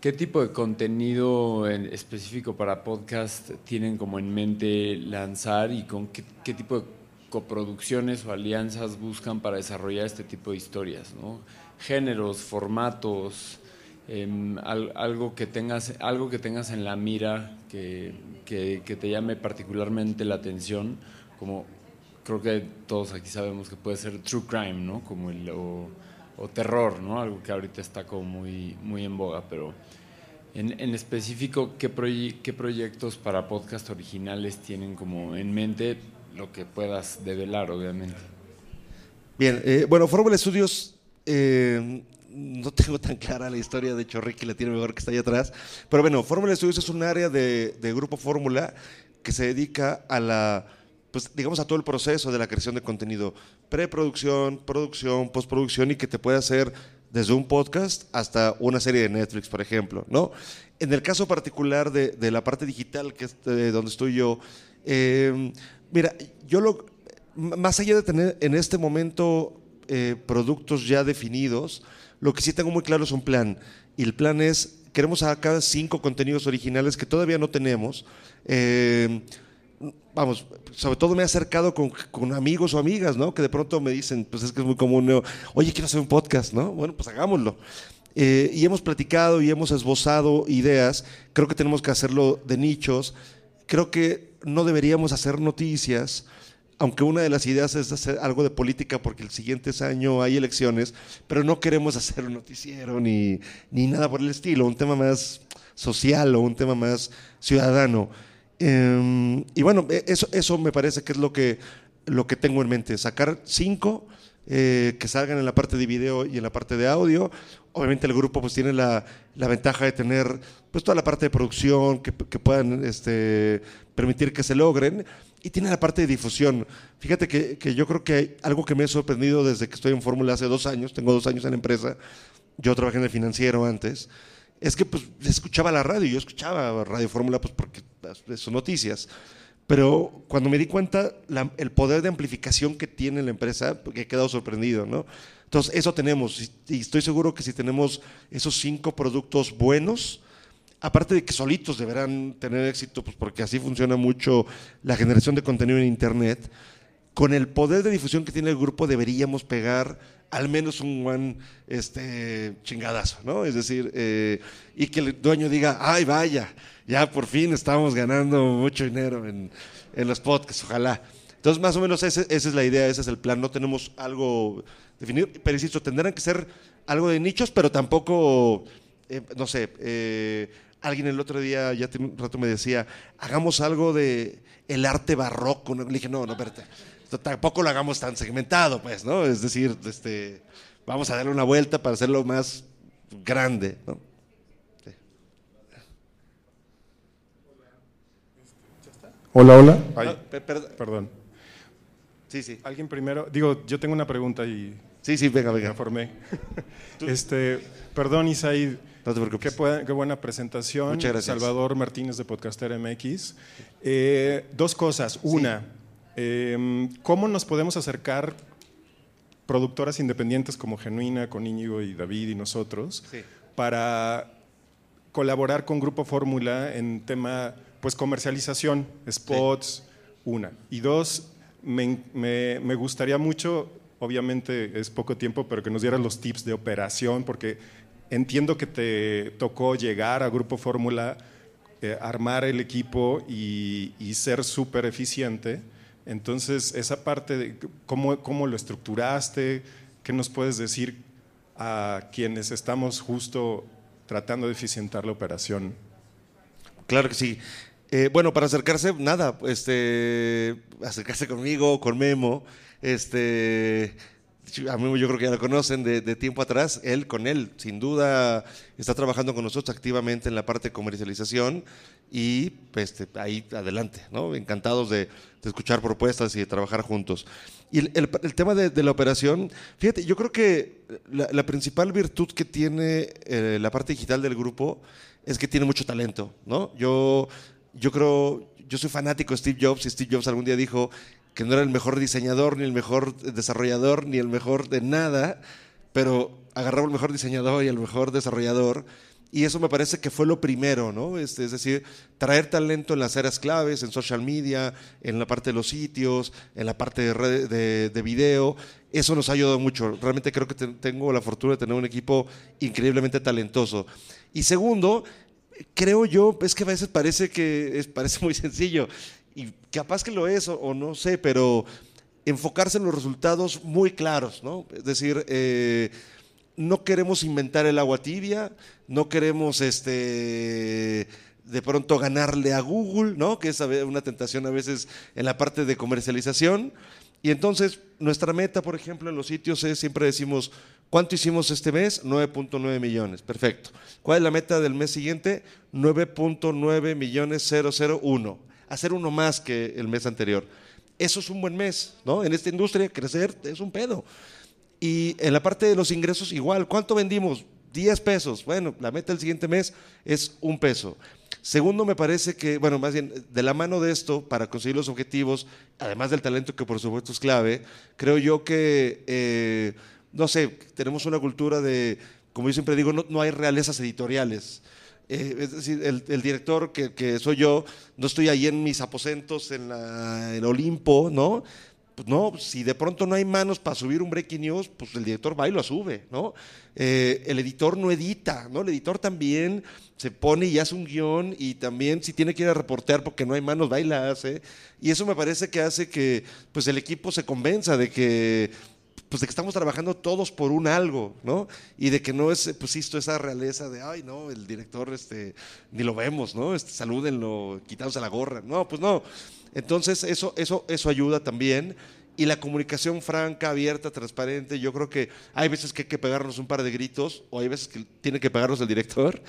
¿qué tipo de contenido en específico para podcast tienen como en mente lanzar y con qué, qué tipo de coproducciones o alianzas buscan para desarrollar este tipo de historias, ¿no? Géneros, formatos, em, algo, que tengas, algo que tengas en la mira que, que, te llame particularmente la atención, como creo que todos aquí sabemos que puede ser true crime, ¿no? Como el, o, terror, ¿no? Algo que ahorita está como muy, muy en boga, pero en, en específico, ¿qué, ¿qué proyectos para podcast originales tienen como en mente? Lo que puedas develar, obviamente. Bien, eh, bueno, Fórmula Estudios, eh, no tengo tan clara la historia, de hecho Ricky la tiene mejor que está ahí atrás, pero bueno, Fórmula Estudios es un área de, Grupo Fórmula que se dedica a la, pues digamos a todo el proceso de la creación de contenido, preproducción, producción, postproducción y que te puede hacer desde un podcast hasta una serie de Netflix, por ejemplo, ¿no? En el caso particular de, la parte digital, que es eh, donde estoy yo, eh, Mira, yo lo, más allá de tener en este momento eh, productos ya definidos, lo que sí tengo muy claro es un plan. Y el plan es, queremos sacar cinco contenidos originales que todavía no tenemos. Eh, vamos, sobre todo me he acercado con, amigos o amigas, ¿no? Que de pronto me dicen, pues es que es muy común, oye, quiero hacer un podcast, ¿no? Bueno, pues hagámoslo. Eh, y hemos platicado y hemos esbozado ideas. Creo que tenemos que hacerlo de nichos. Creo que no deberíamos hacer noticias, aunque una de las ideas es hacer algo de política porque el siguiente año hay elecciones, pero no queremos hacer un noticiero ni, ni nada por el estilo, un tema más social o un tema más ciudadano. Em, y bueno, e, eso, eso me parece que es lo que, lo que tengo en mente, sacar cinco eh, que salgan en la parte de video y en la parte de audio. Obviamente el grupo pues tiene la, la ventaja de tener pues toda la parte de producción que, que, puedan este, permitir que se logren y tiene la parte de difusión. Fíjate que, que yo creo que algo que me ha sorprendido desde que estoy en Fórmula hace dos años, tengo dos años en la empresa, yo trabajé en el financiero antes, es que pues escuchaba la radio, yo escuchaba Radio Fórmula pues porque pues, son noticias. Pero cuando me di cuenta el poder de amplificación que tiene la empresa, pues, he quedado sorprendido, ¿no? Entonces, eso tenemos. Y estoy seguro que si tenemos esos cinco productos buenos, aparte de que solitos deberán tener éxito, pues porque así funciona mucho la generación de contenido en Internet, con el poder de difusión que tiene el grupo deberíamos pegar al menos un buen este, chingadazo, ¿no? Es decir, eh, y que el dueño diga, ay, vaya, ya por fin estamos ganando mucho dinero en, en los podcasts, ojalá. Entonces, más o menos esa es la idea, ese es el plan. No tenemos algo definido, pero insisto, tendrán que ser algo de nichos, pero tampoco, eh, no sé, eh, alguien el otro día, ya un rato me decía, hagamos algo de el arte barroco. Le dije, no, no, espérate, tampoco lo hagamos tan segmentado, pues, ¿no? Es decir, este, vamos a darle una vuelta para hacerlo más grande, ¿no? Hola, hola. Ah, perdón. Sí, sí. Alguien primero. Digo, yo tengo una pregunta y. Sí, sí, venga, venga. Me formé. este, perdón, Isaid. No te preocupes. Qué, buena presentación. Muchas gracias. Salvador Martínez de Podcaster MX. Eh, dos cosas. Una, em, ¿cómo nos podemos acercar productoras independientes como Genuina, con Íñigo y David y nosotros para colaborar con Grupo Fórmula en tema pues comercialización, spots, una. Y dos, me, me, gustaría mucho, obviamente es poco tiempo, pero que nos dieran los tips de operación, porque entiendo que te tocó llegar a Grupo Fórmula, eh, armar el equipo y, y ser súper eficiente. Entonces, esa parte de cómo, cómo lo estructuraste, ¿qué nos puedes decir a quienes estamos justo tratando de eficientar la operación? Claro que sí. Eh, bueno, para acercarse, nada, este, acercarse conmigo, con Memo, este, a mí yo creo que ya lo conocen de, tiempo atrás, él con él, sin duda está trabajando con nosotros activamente en la parte de comercialización y pues, ahí adelante, ¿no? encantados de, escuchar propuestas y de trabajar juntos. Y el, tema de, la operación, fíjate, yo creo que la, principal virtud que tiene eh, la parte digital del grupo es que tiene mucho talento, ¿no? Yo, yo creo, yo soy fanático de Steve Jobs y Steve Jobs algún día dijo que no era el mejor diseñador, ni el mejor desarrollador, ni el mejor de nada, pero agarraba el mejor diseñador y el mejor desarrollador. Y eso me parece que fue lo primero, ¿no? Este, es decir, traer talento en las áreas claves, en social media, en la parte de los sitios, en la parte de, de, video. Eso nos ha ayudado mucho. Realmente creo que tengo la fortuna de tener un equipo increíblemente talentoso. Y segundo, creo yo, es que a veces parece que es, parece muy sencillo y capaz que lo es o, no sé, pero enfocarse en los resultados muy claros, ¿no? Es decir, eh, no queremos inventar el agua tibia, no queremos este de pronto ganarle a Google, ¿no? Que es una tentación a veces en la parte de comercialización. Y entonces, nuestra meta, por ejemplo, en los sitios es, siempre decimos, ¿cuánto hicimos este mes? 9.9 millones, perfecto. ¿Cuál es la meta del mes siguiente? 9.9 millones 001 hacer uno más que el mes anterior. Eso es un buen mes, ¿no? En esta industria crecer es un pedo. Y en la parte de los ingresos igual, ¿cuánto vendimos? 10 pesos. Bueno, la meta del siguiente mes es un peso. Segundo, me parece que, bueno, más bien, de la mano de esto, para conseguir los objetivos, además del talento que por supuesto es clave, creo yo que, eh, no sé, tenemos una cultura de, como yo siempre digo, no, no hay realezas editoriales. Eh, es decir, el, director que, soy yo, no estoy ahí en mis aposentos en, el Olimpo, ¿no? Pues no, si de pronto no hay manos para subir un breaking news, pues el director va y lo sube, ¿no? Eh, el editor no edita, ¿no? El editor también se pone y hace un guion y también si tiene que ir a reportear porque no hay manos, va y la hace. Y eso me parece que hace que pues el equipo se convenza de que pues de que estamos trabajando todos por un algo, ¿no? Y de que no es, pues esto, esa realeza de, ay, no, el director, este, ni lo vemos, ¿no? Este, salúdenlo, quitándose la gorra. No, pues no. Entonces, eso, eso, eso ayuda también. Y la comunicación franca, abierta, transparente, yo creo que hay veces que hay que pegarnos un par de gritos, o hay veces que tiene que pegarnos el director,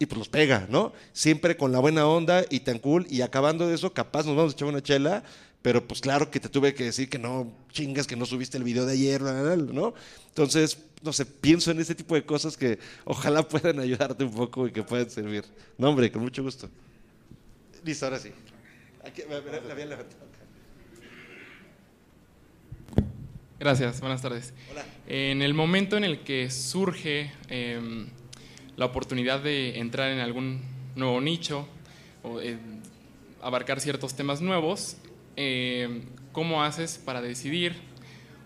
y pues los pega, ¿no? Siempre con la buena onda y tan cool, y acabando de eso, capaz nos vamos a echar una chela pero pues claro que te tuve que decir que no chingas, que no subiste el video de ayer, ¿no? Entonces, no sé, pienso en ese tipo de cosas que ojalá puedan ayudarte un poco y que puedan servir. No, hombre, con mucho gusto. Listo, ahora sí. Gracias, buenas tardes. Hola. En el momento en el que surge em, la oportunidad de entrar en algún nuevo nicho o eh, abarcar ciertos temas nuevos, eh, ¿cómo haces para decidir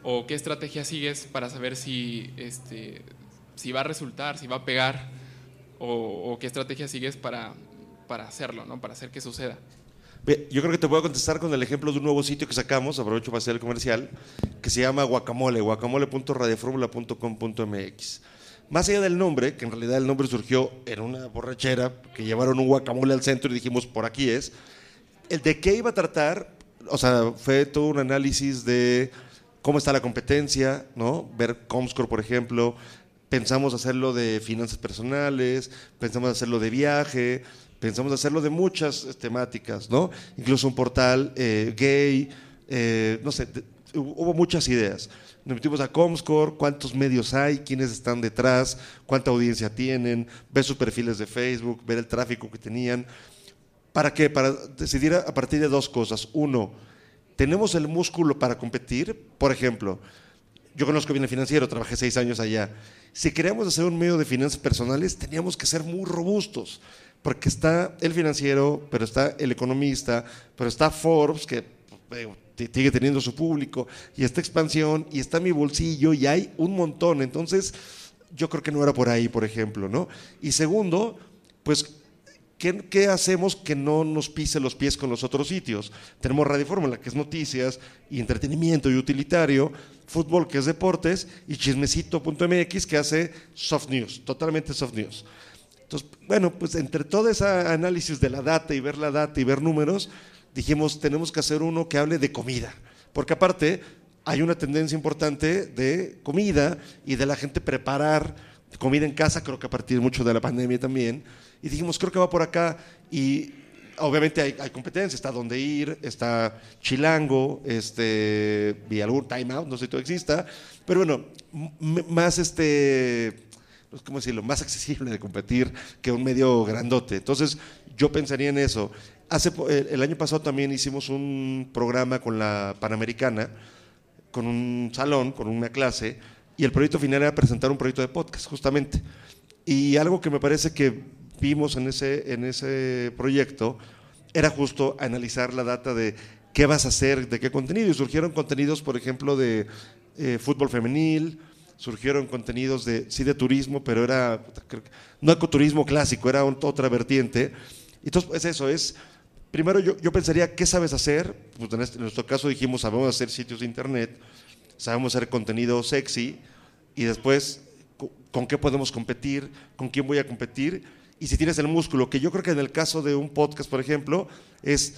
o qué estrategia sigues para saber si, este, si va a resultar, si va a pegar o, qué estrategia sigues para, para hacerlo, ¿no? para hacer que suceda? Yo creo que te voy a contestar con el ejemplo de un nuevo sitio que sacamos, aprovecho para hacer el comercial, que se llama Guacamole, guacamole.radioformula.com.mx. Más allá del nombre, que en realidad el nombre surgió en una borrachera, que llevaron un guacamole al centro y dijimos, por aquí es, el de qué iba a tratar, o sea, fue todo un análisis de cómo está la competencia, ¿no? Ver Comscore, por ejemplo. Pensamos hacerlo de finanzas personales, pensamos hacerlo de viaje, pensamos hacerlo de muchas temáticas, ¿no? Incluso un portal eh, gay, eh, no sé, hubo muchas ideas. Nos metimos a Comscore, cuántos medios hay, quiénes están detrás, cuánta audiencia tienen, ver sus perfiles de Facebook, ver el tráfico que tenían. ¿Para qué? Para decidir a partir de dos cosas. Uno, ¿tenemos el músculo para competir? Por ejemplo, yo conozco bien el financiero, trabajé seis años allá. Si queríamos hacer un medio de finanzas personales, teníamos que ser muy robustos, porque está el financiero, pero está el economista, pero está Forbes, que eh, sigue teniendo su público, y está expansión, y está mi bolsillo, y hay un montón. Entonces, yo creo que no era por ahí, por ejemplo, ¿no? Y segundo, pues ¿Qué, hacemos que no nos pise los pies con los otros sitios? Tenemos Radio Fórmula, que es noticias y entretenimiento y utilitario, fútbol, que es deportes, y chismecito.mx, que hace soft news, totalmente soft news. Entonces, bueno, pues entre todo ese análisis de la data y ver la data y ver números, dijimos, tenemos que hacer uno que hable de comida. Porque aparte, hay una tendencia importante de comida y de la gente preparar comida en casa, creo que a partir mucho de la pandemia también. Y dijimos, creo que va por acá. Y obviamente hay, competencia, está Donde Ir, está Chilango, este, y algún Time Out, no sé si todo exista. Pero bueno, más este, ¿cómo decirlo? Más accesible de competir que un medio grandote. Entonces, yo pensaría en eso. Hace, el año pasado también hicimos un programa con la Panamericana, con un salón, con una clase, y el proyecto final era presentar un proyecto de podcast, justamente. Y algo que me parece que vimos en ese, en ese proyecto era justo analizar la data de qué vas a hacer, de qué contenido. Y surgieron contenidos, por ejemplo, de eh, fútbol femenil, surgieron contenidos de, sí, de turismo, pero era, no ecoturismo clásico, era otra vertiente. Entonces, pues eso es, primero yo, yo pensaría, ¿qué sabes hacer? Pues en, este, en nuestro caso dijimos, sabemos hacer sitios de internet, sabemos hacer contenido sexy y después con qué podemos competir, con quién voy a competir y si tienes el músculo, que yo creo que en el caso de un podcast, por ejemplo, es,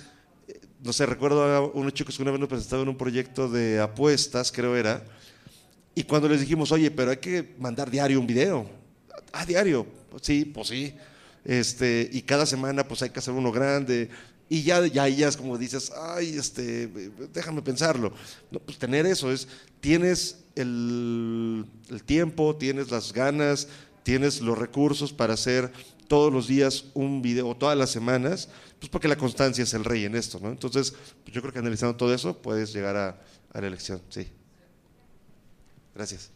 no sé, recuerdo a unos chicos que una vez nos presentaban un proyecto de apuestas, creo era, y cuando les dijimos, oye, pero hay que mandar diario un video. Ah, diario. Sí, pues sí. Este, y cada semana pues hay que hacer uno grande. Y ya, ya, ya es como dices, ay, este, déjame pensarlo. No, pues tener eso es, tienes el, tiempo, tienes las ganas, tienes los recursos para hacer todos los días un video, o todas las semanas, pues porque la constancia es el rey en esto, ¿no? Entonces, pues yo creo que analizando todo eso puedes llegar a, la elección, sí. Gracias.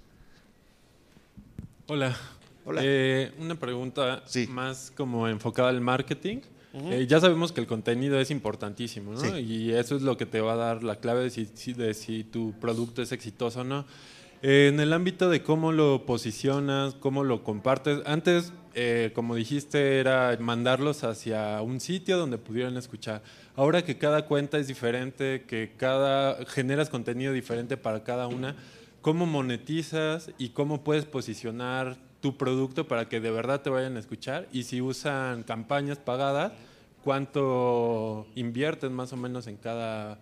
Hola. Hola. Eh, una pregunta más como enfocada al marketing. Eh, ya sabemos que el contenido es importantísimo, ¿no? Y eso es lo que te va a dar la clave de si, de si tu producto es exitoso o no. Eh, en el ámbito de cómo lo posicionas, cómo lo compartes, antes, eh, como dijiste, era mandarlos hacia un sitio donde pudieran escuchar. Ahora que cada cuenta es diferente, que cada generas contenido diferente para cada una, ¿cómo monetizas y cómo puedes posicionar tu producto para que de verdad te vayan a escuchar y si usan campañas pagadas, cuánto invierten más o menos en cada,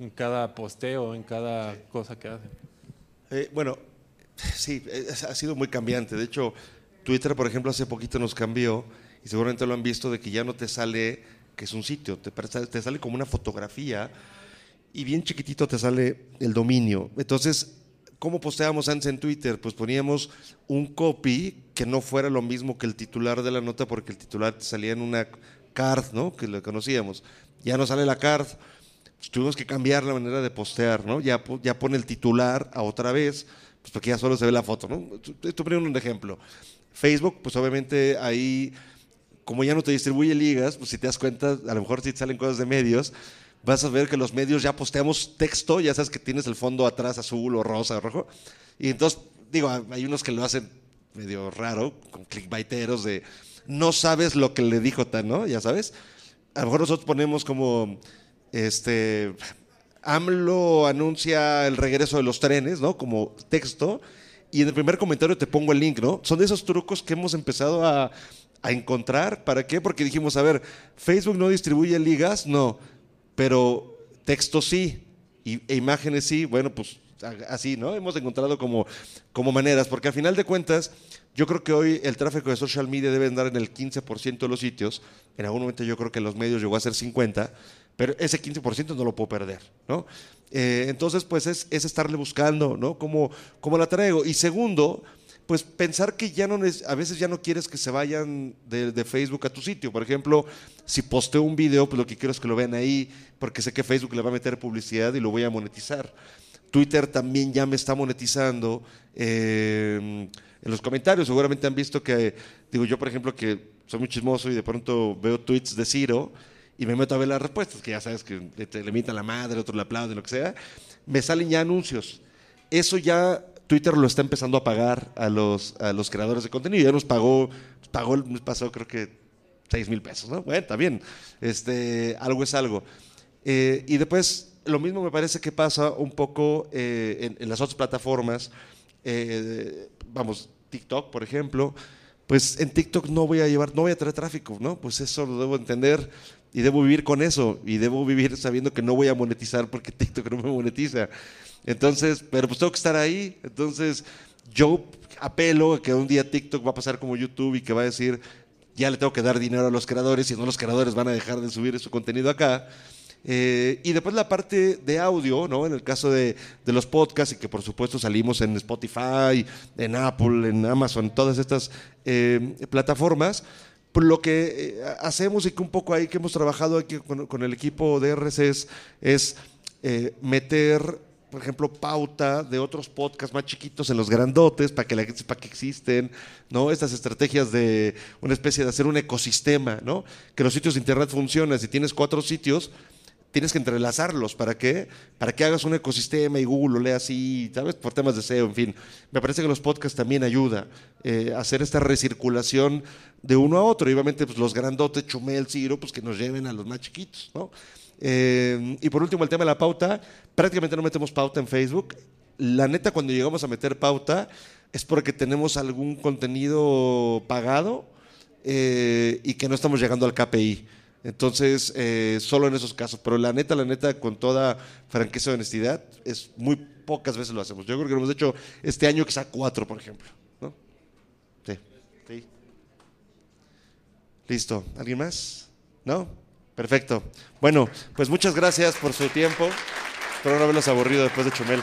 en cada posteo, en cada cosa que hacen. Eh, bueno, sí, ha sido muy cambiante. De hecho, Twitter, por ejemplo, hace poquito nos cambió y seguramente lo han visto de que ya no te sale que es un sitio, te, te sale como una fotografía y bien chiquitito te sale el dominio. Entonces, ¿Cómo posteábamos antes en Twitter? Pues poníamos un copy que no fuera lo mismo que el titular de la nota, porque el titular salía en una card, ¿no? Que lo conocíamos. Ya no sale la card, tuvimos que cambiar la manera de postear, ¿no? Ya, ya pone el titular a otra vez, pues porque ya solo se ve la foto, ¿no? Esto primero un ejemplo. Facebook, pues obviamente ahí, como ya no te distribuye ligas, pues si te das cuenta, a lo mejor si te salen cosas de medios, vas a ver que los medios ya posteamos texto, ya sabes que tienes el fondo atrás azul o rosa o rojo. Y entonces, digo, hay unos que lo hacen medio raro, con clickbaiteros de no sabes lo que le dijo tan, ¿no? Ya sabes. A lo mejor nosotros ponemos como, este, AMLO anuncia el regreso de los trenes, ¿no? Como texto. Y en el primer comentario te pongo el link, ¿no? Son de esos trucos que hemos empezado a, a encontrar. ¿Para qué? Porque dijimos, a ver, Facebook no distribuye ligas, no pero texto sí, y, e imágenes sí, bueno, pues así, ¿no? Hemos encontrado como, como maneras, porque al final de cuentas, yo creo que hoy el tráfico de social media debe andar en el 15% de los sitios, en algún momento yo creo que los medios llegó a ser 50%, pero ese 15% no lo puedo perder, ¿no? Eh, entonces, pues es, es, estarle buscando, ¿no? ¿Cómo, ¿Cómo la traigo? Y segundo, pues pensar que ya no a veces ya no quieres que se vayan de, Facebook a tu sitio. Por ejemplo, si posteo un video, pues lo que quiero es que lo vean ahí, porque sé que Facebook le va a meter publicidad y lo voy a monetizar. Twitter también ya me está monetizando. Eh, en los comentarios seguramente han visto que, digo yo por ejemplo que soy muy chismoso y de pronto veo tweets de Ciro y me meto a ver las respuestas, que ya sabes que le, le a la madre, otro le aplaude, lo que sea, me salen ya anuncios. Eso ya Twitter lo está empezando a pagar a los, a los creadores de contenido. Ya nos pagó, pagó el mes pasado creo que 6 mil pesos, ¿no? Bueno, está bien. Este, algo es algo. Eh, y después, lo mismo me parece que pasa un poco eh, en, las otras plataformas. Eh, vamos, TikTok, por ejemplo. Pues en TikTok no voy a llevar, no voy a traer tráfico, ¿no? Pues eso lo debo entender y debo vivir con eso y debo vivir sabiendo que no voy a monetizar porque TikTok no me monetiza. Entonces, pero pues tengo que estar ahí. Entonces, yo apelo a que un día TikTok va a pasar como YouTube y que va a decir, ya le tengo que dar dinero a los creadores y no los creadores van a dejar de subir su contenido acá. Eh, y después la parte de audio, ¿no? En el caso de, los podcasts y que por supuesto salimos en Spotify, en Apple, en Amazon, todas estas eh, plataformas. Lo que eh, hacemos y que un poco ahí que hemos trabajado aquí con, el equipo de RCS es meter por ejemplo, pauta de otros podcasts más chiquitos en los grandotes para que la que existen, ¿no? Estas estrategias de una especie de hacer un ecosistema, ¿no? Que los sitios de internet funcionen. Si tienes cuatro sitios, tienes que entrelazarlos. ¿Para qué? Para que hagas un ecosistema y Google lo lea así, ¿sabes? Por temas de SEO, en fin. Me parece que los podcasts también ayuda eh, a hacer esta recirculación de uno a otro. Y obviamente, pues los grandotes, Chumel, Ciro, pues que nos lleven a los más chiquitos, ¿no? Eh, y por último, el tema de la pauta. Prácticamente no metemos pauta en Facebook. La neta, cuando llegamos a meter pauta, es porque tenemos algún contenido pagado eh, y que no estamos llegando al KPI. Entonces, eh, solo en esos casos. Pero la neta, la neta, con toda franqueza y honestidad, es muy pocas veces lo hacemos. Yo creo que lo hemos hecho este año quizá cuatro, por ejemplo. ¿no? Sí. sí. Listo. ¿Alguien más? ¿No? Perfecto. Bueno, pues muchas gracias por su tiempo. Espero no haberlos aburrido después de Chumel.